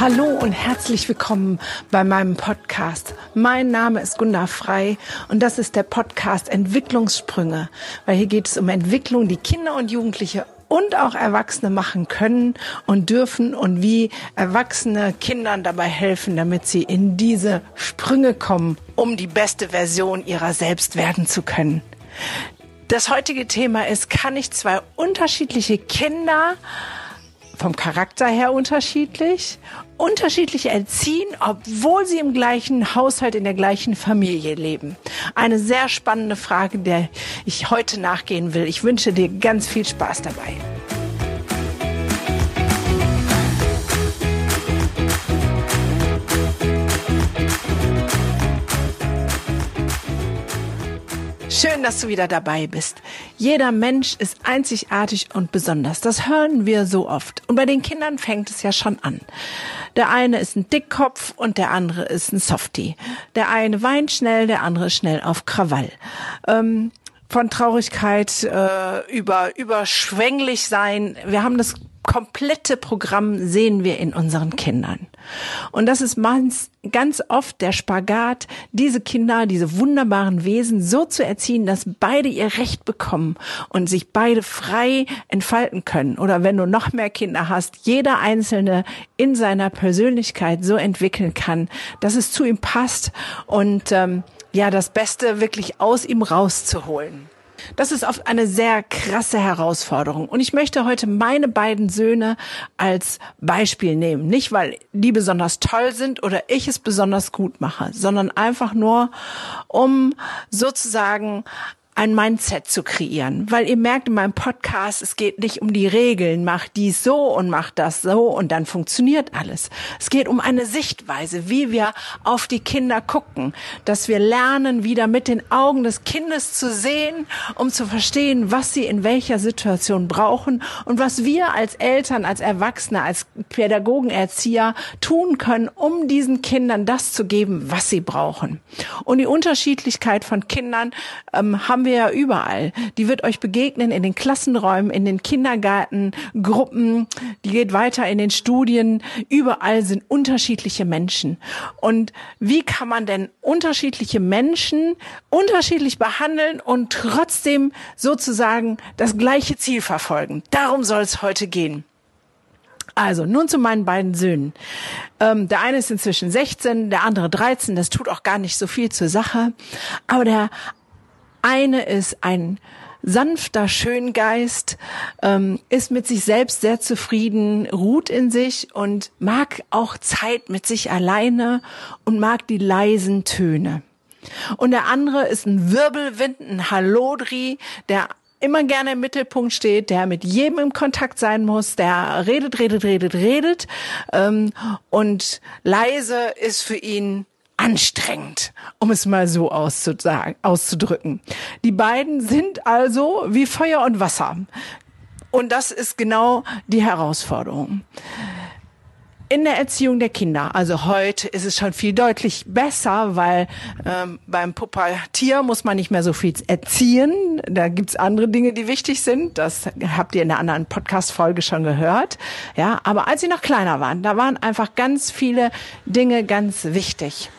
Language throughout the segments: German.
Hallo und herzlich willkommen bei meinem Podcast. Mein Name ist Gunda Frei und das ist der Podcast Entwicklungssprünge, weil hier geht es um Entwicklung, die Kinder und Jugendliche und auch Erwachsene machen können und dürfen und wie Erwachsene Kindern dabei helfen, damit sie in diese Sprünge kommen, um die beste Version ihrer selbst werden zu können. Das heutige Thema ist, kann ich zwei unterschiedliche Kinder vom Charakter her unterschiedlich, unterschiedlich erziehen, obwohl sie im gleichen Haushalt, in der gleichen Familie leben. Eine sehr spannende Frage, der ich heute nachgehen will. Ich wünsche dir ganz viel Spaß dabei. Schön, dass du wieder dabei bist. Jeder Mensch ist einzigartig und besonders. Das hören wir so oft. Und bei den Kindern fängt es ja schon an. Der eine ist ein Dickkopf und der andere ist ein Softie. Der eine weint schnell, der andere schnell auf Krawall. Ähm, von Traurigkeit äh, über überschwänglich sein. Wir haben das komplette Programm sehen wir in unseren Kindern. Und das ist meins, ganz oft der Spagat, diese Kinder, diese wunderbaren Wesen so zu erziehen, dass beide ihr Recht bekommen und sich beide frei entfalten können. Oder wenn du noch mehr Kinder hast, jeder Einzelne in seiner Persönlichkeit so entwickeln kann, dass es zu ihm passt und ähm, ja, das Beste wirklich aus ihm rauszuholen. Das ist oft eine sehr krasse Herausforderung. Und ich möchte heute meine beiden Söhne als Beispiel nehmen. Nicht, weil die besonders toll sind oder ich es besonders gut mache, sondern einfach nur, um sozusagen ein Mindset zu kreieren. Weil ihr merkt in meinem Podcast, es geht nicht um die Regeln, mach dies so und mach das so und dann funktioniert alles. Es geht um eine Sichtweise, wie wir auf die Kinder gucken, dass wir lernen, wieder mit den Augen des Kindes zu sehen, um zu verstehen, was sie in welcher Situation brauchen und was wir als Eltern, als Erwachsene, als Pädagogen, Erzieher tun können, um diesen Kindern das zu geben, was sie brauchen. Und die Unterschiedlichkeit von Kindern ähm, haben wir wir ja überall. Die wird euch begegnen in den Klassenräumen, in den Kindergartengruppen, die geht weiter in den Studien. Überall sind unterschiedliche Menschen. Und wie kann man denn unterschiedliche Menschen unterschiedlich behandeln und trotzdem sozusagen das gleiche Ziel verfolgen? Darum soll es heute gehen. Also, nun zu meinen beiden Söhnen. Ähm, der eine ist inzwischen 16, der andere 13. Das tut auch gar nicht so viel zur Sache. Aber der eine ist ein sanfter Schöngeist, ähm, ist mit sich selbst sehr zufrieden, ruht in sich und mag auch Zeit mit sich alleine und mag die leisen Töne. Und der andere ist ein Wirbelwind, ein Hallodri, der immer gerne im Mittelpunkt steht, der mit jedem im Kontakt sein muss, der redet, redet, redet, redet ähm, und leise ist für ihn anstrengend, um es mal so auszudrücken. Die beiden sind also wie Feuer und Wasser. Und das ist genau die Herausforderung. In der Erziehung der Kinder, also heute ist es schon viel deutlich besser, weil ähm, beim Pubertier muss man nicht mehr so viel erziehen. Da gibt's andere Dinge, die wichtig sind. Das habt ihr in einer anderen Podcast-Folge schon gehört. Ja, aber als sie noch kleiner waren, da waren einfach ganz viele Dinge ganz wichtig.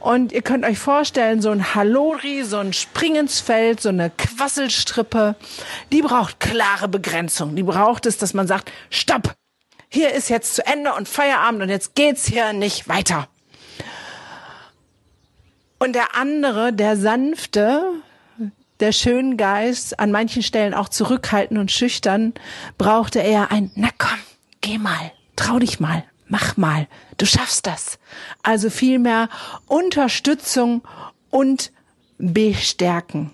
Und ihr könnt euch vorstellen, so ein Hallori, so ein Springensfeld, so eine Quasselstrippe, die braucht klare Begrenzung. Die braucht es, dass man sagt, stopp! Hier ist jetzt zu Ende und Feierabend und jetzt geht's hier nicht weiter. Und der andere, der sanfte, der Schöngeist, an manchen Stellen auch zurückhaltend und schüchtern, brauchte er ein, na komm, geh mal, trau dich mal, mach mal, du schaffst das. Also vielmehr Unterstützung und Bestärken.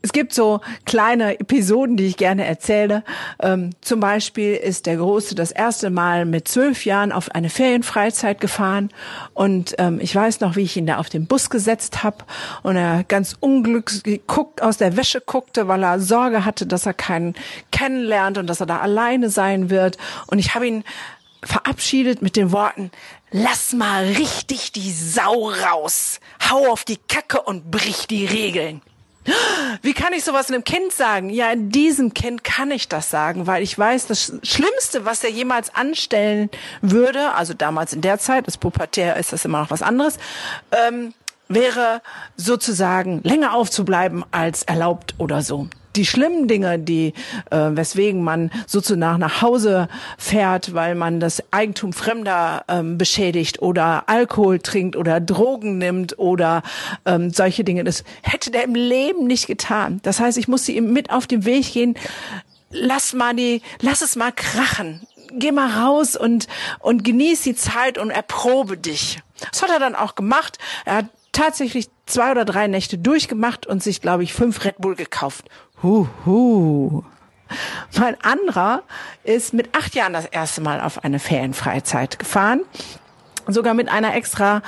Es gibt so kleine Episoden, die ich gerne erzähle. Ähm, zum Beispiel ist der Große das erste Mal mit zwölf Jahren auf eine Ferienfreizeit gefahren und ähm, ich weiß noch, wie ich ihn da auf den Bus gesetzt habe und er ganz unglücklich guckt, aus der Wäsche guckte, weil er Sorge hatte, dass er keinen kennenlernt und dass er da alleine sein wird. Und ich habe ihn verabschiedet mit den Worten, lass mal richtig die Sau raus, hau auf die Kacke und brich die Regeln. Wie kann ich sowas einem Kind sagen? Ja, in diesem Kind kann ich das sagen, weil ich weiß, das Schlimmste, was er jemals anstellen würde, also damals in der Zeit, das Pubertär ist das immer noch was anderes, ähm, wäre sozusagen länger aufzubleiben als erlaubt oder so die schlimmen Dinge, die äh, weswegen man sozusagen nach Hause fährt, weil man das Eigentum Fremder ähm, beschädigt oder Alkohol trinkt oder Drogen nimmt oder ähm, solche Dinge, das hätte der im Leben nicht getan. Das heißt, ich musste ihm mit auf den Weg gehen. Lass mal die, lass es mal krachen. Geh mal raus und und genieß die Zeit und erprobe dich. Das hat er dann auch gemacht. Er hat tatsächlich zwei oder drei Nächte durchgemacht und sich, glaube ich, fünf Red Bull gekauft. Huhu. Mein anderer ist mit acht Jahren das erste Mal auf eine Ferienfreizeit gefahren. Sogar mit einer extra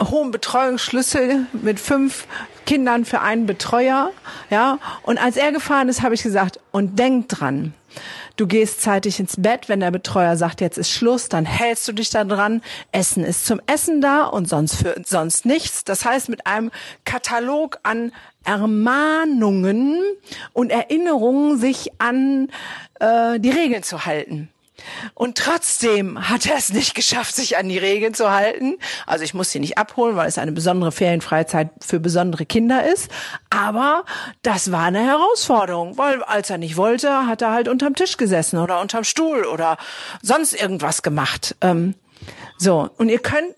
hohen Betreuungsschlüssel mit fünf Kindern für einen Betreuer, ja. Und als er gefahren ist, habe ich gesagt, und denk dran, Du gehst zeitig ins Bett, wenn der Betreuer sagt, jetzt ist Schluss, dann hältst du dich da dran. Essen ist zum Essen da und sonst für sonst nichts. Das heißt, mit einem Katalog an Ermahnungen und Erinnerungen sich an äh, die Regeln zu halten. Und trotzdem hat er es nicht geschafft, sich an die Regeln zu halten. Also ich muss sie nicht abholen, weil es eine besondere Ferienfreizeit für besondere Kinder ist. Aber das war eine Herausforderung, weil als er nicht wollte, hat er halt unterm Tisch gesessen oder unterm Stuhl oder sonst irgendwas gemacht. Ähm, so, und ihr könnt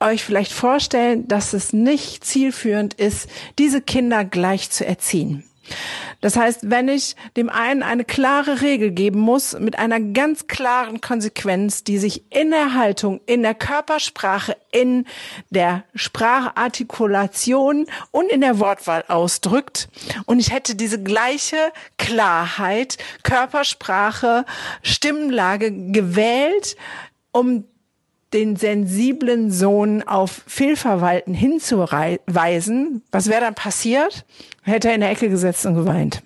euch vielleicht vorstellen, dass es nicht zielführend ist, diese Kinder gleich zu erziehen. Das heißt, wenn ich dem einen eine klare Regel geben muss, mit einer ganz klaren Konsequenz, die sich in der Haltung, in der Körpersprache, in der Sprachartikulation und in der Wortwahl ausdrückt, und ich hätte diese gleiche Klarheit, Körpersprache, Stimmenlage gewählt, um den sensiblen Sohn auf Fehlverwalten hinzuweisen, was wäre dann passiert? Hätte er in der Ecke gesetzt und geweint.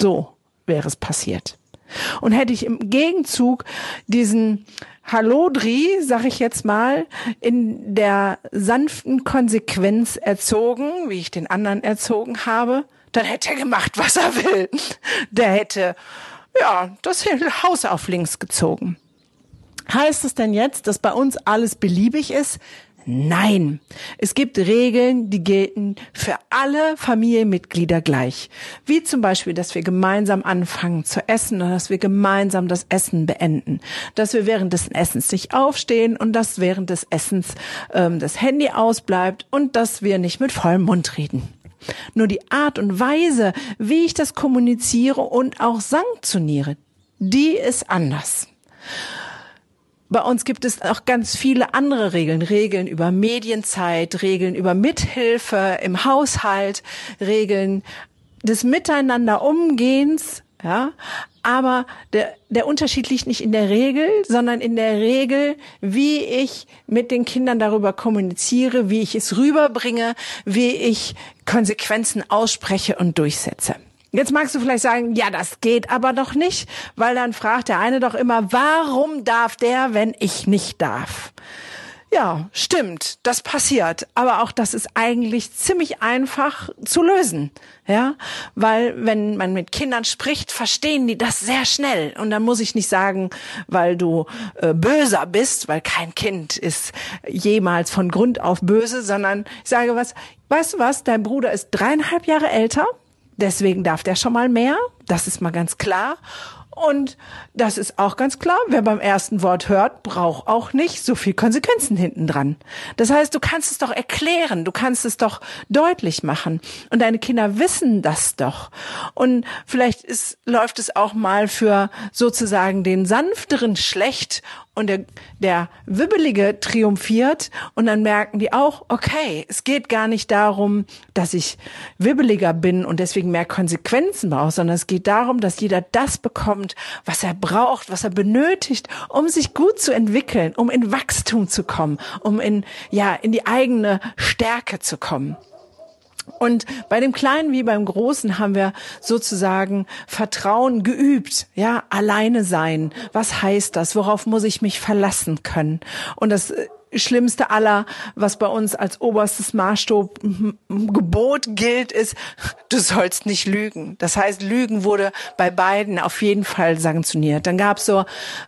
So wäre es passiert. Und hätte ich im Gegenzug diesen Hallodri, sag ich jetzt mal, in der sanften Konsequenz erzogen, wie ich den anderen erzogen habe, dann hätte er gemacht, was er will. Der hätte, ja, das Haus auf links gezogen. Heißt es denn jetzt, dass bei uns alles beliebig ist? Nein, es gibt Regeln, die gelten für alle Familienmitglieder gleich. Wie zum Beispiel, dass wir gemeinsam anfangen zu essen oder dass wir gemeinsam das Essen beenden. Dass wir während des Essens nicht aufstehen und dass während des Essens ähm, das Handy ausbleibt und dass wir nicht mit vollem Mund reden. Nur die Art und Weise, wie ich das kommuniziere und auch sanktioniere, die ist anders. Bei uns gibt es auch ganz viele andere Regeln. Regeln über Medienzeit, Regeln über Mithilfe im Haushalt, Regeln des Miteinanderumgehens, ja. Aber der, der Unterschied liegt nicht in der Regel, sondern in der Regel, wie ich mit den Kindern darüber kommuniziere, wie ich es rüberbringe, wie ich Konsequenzen ausspreche und durchsetze. Jetzt magst du vielleicht sagen, ja, das geht aber doch nicht, weil dann fragt der eine doch immer, warum darf der, wenn ich nicht darf? Ja, stimmt, das passiert. Aber auch das ist eigentlich ziemlich einfach zu lösen. Ja, weil wenn man mit Kindern spricht, verstehen die das sehr schnell. Und dann muss ich nicht sagen, weil du äh, böser bist, weil kein Kind ist jemals von Grund auf böse, sondern ich sage was, weißt du was, dein Bruder ist dreieinhalb Jahre älter Deswegen darf der schon mal mehr. Das ist mal ganz klar. Und das ist auch ganz klar, wer beim ersten Wort hört, braucht auch nicht so viel Konsequenzen hinten dran. Das heißt, du kannst es doch erklären, du kannst es doch deutlich machen. Und deine Kinder wissen das doch. Und vielleicht ist, läuft es auch mal für sozusagen den sanfteren schlecht und der, der Wibbelige triumphiert und dann merken die auch, okay, es geht gar nicht darum, dass ich wibbeliger bin und deswegen mehr Konsequenzen brauche, sondern es geht darum, dass jeder das bekommt, was er braucht, was er benötigt, um sich gut zu entwickeln, um in Wachstum zu kommen, um in, ja, in die eigene Stärke zu kommen. Und bei dem Kleinen wie beim Großen haben wir sozusagen Vertrauen geübt, ja, alleine sein. Was heißt das? Worauf muss ich mich verlassen können? Und das Schlimmste aller, was bei uns als oberstes Maßstab Gebot gilt, ist, du sollst nicht lügen. Das heißt, Lügen wurde bei beiden auf jeden Fall sanktioniert. Dann gab es so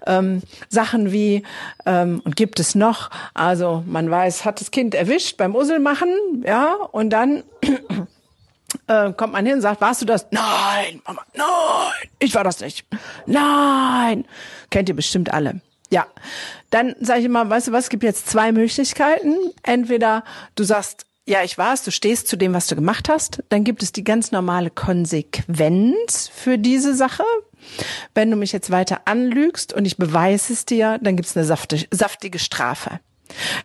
ähm, Sachen wie, ähm, und gibt es noch, also man weiß, hat das Kind erwischt beim Usselmachen, ja, und dann äh, kommt man hin und sagt, warst du das? Nein, Mama, nein, ich war das nicht. Nein. Kennt ihr bestimmt alle. Ja, dann sage ich immer, weißt du was, es gibt jetzt zwei Möglichkeiten. Entweder du sagst, ja, ich war's, du stehst zu dem, was du gemacht hast. Dann gibt es die ganz normale Konsequenz für diese Sache. Wenn du mich jetzt weiter anlügst und ich beweise es dir, dann gibt es eine saftige, saftige Strafe.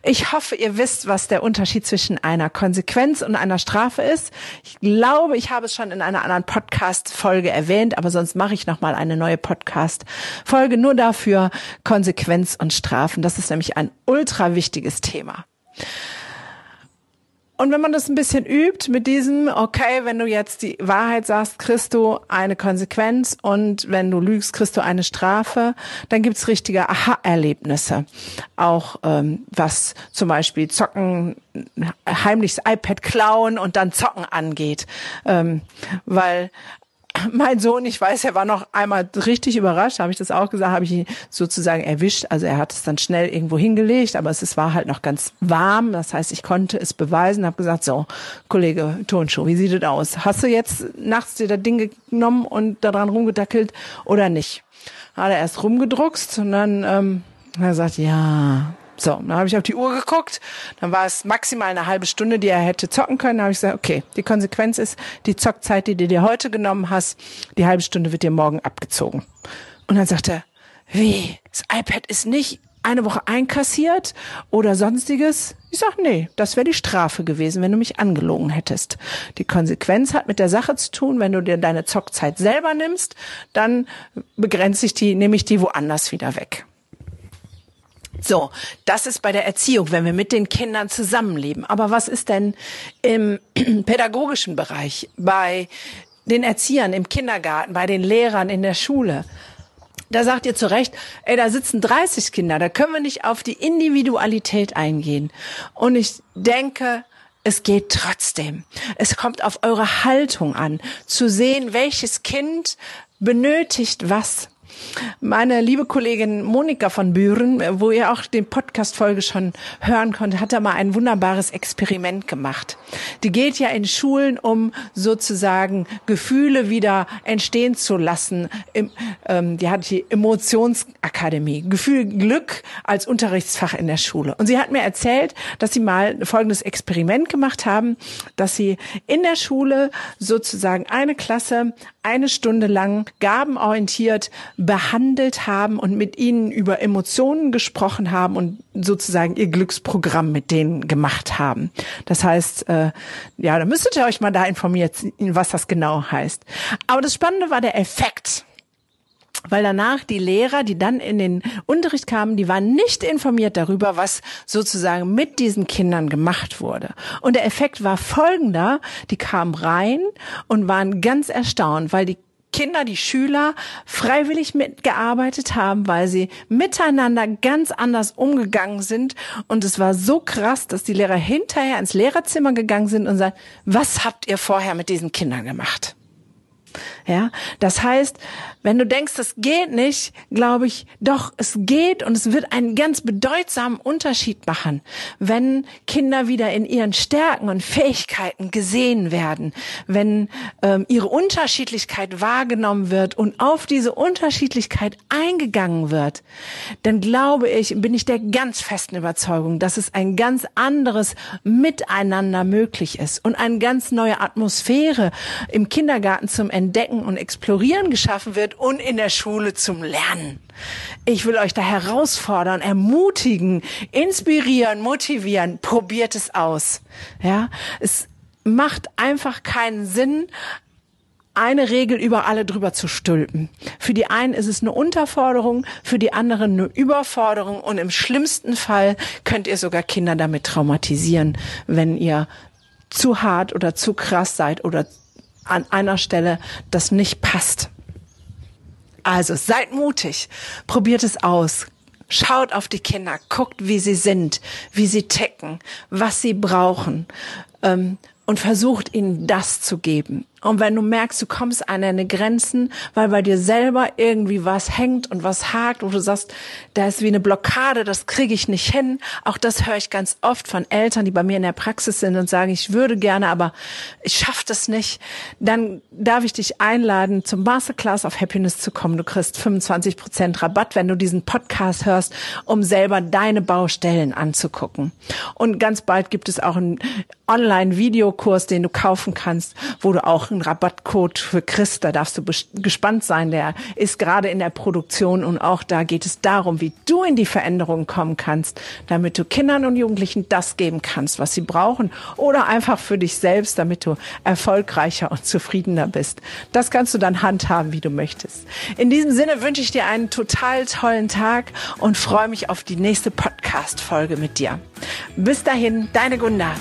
Ich hoffe, ihr wisst, was der Unterschied zwischen einer Konsequenz und einer Strafe ist. Ich glaube, ich habe es schon in einer anderen Podcast-Folge erwähnt, aber sonst mache ich nochmal eine neue Podcast-Folge nur dafür Konsequenz und Strafen. Das ist nämlich ein ultra wichtiges Thema. Und wenn man das ein bisschen übt mit diesem, okay, wenn du jetzt die Wahrheit sagst, kriegst du eine Konsequenz und wenn du lügst, kriegst du eine Strafe, dann gibt's richtige Aha-Erlebnisse. Auch ähm, was zum Beispiel Zocken, heimlich das iPad klauen und dann Zocken angeht. Ähm, weil mein Sohn, ich weiß, er war noch einmal richtig überrascht, habe ich das auch gesagt, habe ich ihn sozusagen erwischt. Also er hat es dann schnell irgendwo hingelegt, aber es war halt noch ganz warm. Das heißt, ich konnte es beweisen, habe gesagt, so, Kollege Tonschuh, wie sieht das aus? Hast du jetzt nachts dir das Ding genommen und daran rumgedackelt oder nicht? Hat er erst rumgedruckst und dann ähm, hat er gesagt, ja, so, dann habe ich auf die Uhr geguckt, dann war es maximal eine halbe Stunde, die er hätte zocken können. Dann habe ich gesagt, okay, die Konsequenz ist, die Zockzeit, die du dir heute genommen hast, die halbe Stunde wird dir morgen abgezogen. Und dann sagt er, wie, das iPad ist nicht eine Woche einkassiert oder sonstiges? Ich sag, nee, das wäre die Strafe gewesen, wenn du mich angelogen hättest. Die Konsequenz hat mit der Sache zu tun, wenn du dir deine Zockzeit selber nimmst, dann begrenze ich die, nehme ich die woanders wieder weg. So, das ist bei der Erziehung, wenn wir mit den Kindern zusammenleben. Aber was ist denn im pädagogischen Bereich, bei den Erziehern im Kindergarten, bei den Lehrern in der Schule? Da sagt ihr zu Recht, ey, da sitzen 30 Kinder, da können wir nicht auf die Individualität eingehen. Und ich denke, es geht trotzdem. Es kommt auf eure Haltung an, zu sehen, welches Kind benötigt was. Meine liebe Kollegin Monika von Büren, wo ihr auch den Podcast-Folge schon hören konntet, hat da mal ein wunderbares Experiment gemacht. Die geht ja in Schulen, um sozusagen Gefühle wieder entstehen zu lassen. Ähm, die hat die Emotionsakademie, Gefühl Glück als Unterrichtsfach in der Schule. Und sie hat mir erzählt, dass sie mal folgendes Experiment gemacht haben, dass sie in der Schule sozusagen eine Klasse eine Stunde lang gabenorientiert behandelt haben und mit ihnen über Emotionen gesprochen haben und sozusagen ihr Glücksprogramm mit denen gemacht haben. Das heißt, äh, ja, da müsstet ihr euch mal da informieren, was das genau heißt. Aber das Spannende war der Effekt weil danach die Lehrer, die dann in den Unterricht kamen, die waren nicht informiert darüber, was sozusagen mit diesen Kindern gemacht wurde. Und der Effekt war folgender, die kamen rein und waren ganz erstaunt, weil die Kinder, die Schüler freiwillig mitgearbeitet haben, weil sie miteinander ganz anders umgegangen sind. Und es war so krass, dass die Lehrer hinterher ins Lehrerzimmer gegangen sind und sagen, was habt ihr vorher mit diesen Kindern gemacht? Ja, das heißt, wenn du denkst, das geht nicht, glaube ich, doch, es geht und es wird einen ganz bedeutsamen Unterschied machen, wenn Kinder wieder in ihren Stärken und Fähigkeiten gesehen werden, wenn ähm, ihre Unterschiedlichkeit wahrgenommen wird und auf diese Unterschiedlichkeit eingegangen wird, dann glaube ich, bin ich der ganz festen Überzeugung, dass es ein ganz anderes Miteinander möglich ist und eine ganz neue Atmosphäre im Kindergarten zum Entdecken und Explorieren geschaffen wird und in der Schule zum Lernen. Ich will euch da herausfordern, ermutigen, inspirieren, motivieren. Probiert es aus. Ja, es macht einfach keinen Sinn, eine Regel über alle drüber zu stülpen. Für die einen ist es eine Unterforderung, für die anderen eine Überforderung und im schlimmsten Fall könnt ihr sogar Kinder damit traumatisieren, wenn ihr zu hart oder zu krass seid oder an einer Stelle das nicht passt. Also seid mutig, probiert es aus. Schaut auf die Kinder, guckt, wie sie sind, wie sie ticken, was sie brauchen ähm, und versucht ihnen das zu geben. Und wenn du merkst, du kommst an deine Grenzen, weil bei dir selber irgendwie was hängt und was hakt, wo du sagst, da ist wie eine Blockade, das kriege ich nicht hin. Auch das höre ich ganz oft von Eltern, die bei mir in der Praxis sind und sagen, ich würde gerne, aber ich schaffe das nicht. Dann darf ich dich einladen, zum Masterclass of Happiness zu kommen. Du kriegst 25 Prozent Rabatt, wenn du diesen Podcast hörst, um selber deine Baustellen anzugucken. Und ganz bald gibt es auch einen Online-Videokurs, den du kaufen kannst, wo du auch einen Rabattcode für Chris, da darfst du gespannt sein, der ist gerade in der Produktion und auch da geht es darum, wie du in die Veränderung kommen kannst, damit du Kindern und Jugendlichen das geben kannst, was sie brauchen oder einfach für dich selbst, damit du erfolgreicher und zufriedener bist. Das kannst du dann handhaben, wie du möchtest. In diesem Sinne wünsche ich dir einen total tollen Tag und freue mich auf die nächste Podcast-Folge mit dir. Bis dahin, deine Gunda.